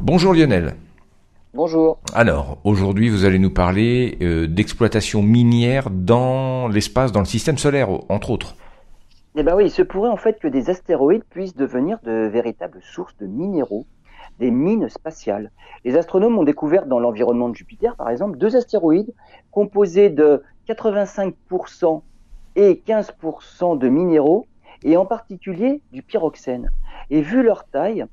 Bonjour Lionel. Bonjour. Alors, aujourd'hui, vous allez nous parler euh, d'exploitation minière dans l'espace, dans le système solaire, entre autres. Eh bien oui, il se pourrait en fait que des astéroïdes puissent devenir de véritables sources de minéraux, des mines spatiales. Les astronomes ont découvert dans l'environnement de Jupiter, par exemple, deux astéroïdes composés de 85% et 15% de minéraux, et en particulier du pyroxène. Et vu leur taille,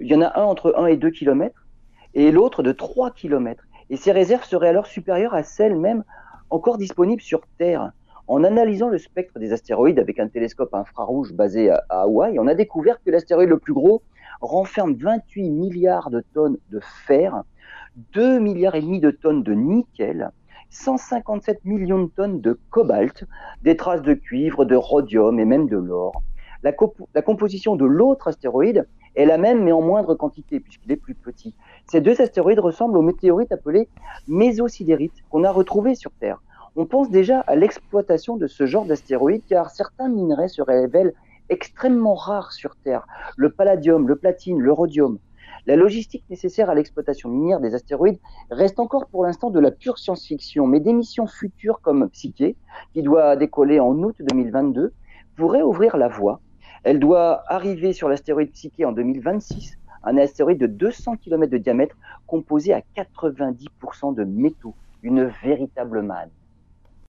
il y en a un entre 1 et 2 km, et l'autre de 3 km. Et ces réserves seraient alors supérieures à celles même encore disponibles sur Terre. En analysant le spectre des astéroïdes avec un télescope infrarouge basé à, Hawaï, on a découvert que l'astéroïde le plus gros renferme 28 milliards de tonnes de fer, 2 milliards et demi de tonnes de nickel, 157 millions de tonnes de cobalt, des traces de cuivre, de rhodium et même de l'or. La, la, composition de l'autre astéroïde est la même mais en moindre quantité puisqu'il est plus petit. Ces deux astéroïdes ressemblent aux météorites appelées mésosidérites qu'on a retrouvées sur Terre. On pense déjà à l'exploitation de ce genre d'astéroïdes car certains minerais se révèlent extrêmement rares sur Terre. Le palladium, le platine, le rhodium. La logistique nécessaire à l'exploitation minière des astéroïdes reste encore pour l'instant de la pure science-fiction, mais des missions futures comme Psyche, qui doit décoller en août 2022, pourraient ouvrir la voie elle doit arriver sur l'astéroïde Psyche en 2026, un astéroïde de 200 km de diamètre composé à 90% de métaux, une véritable manne.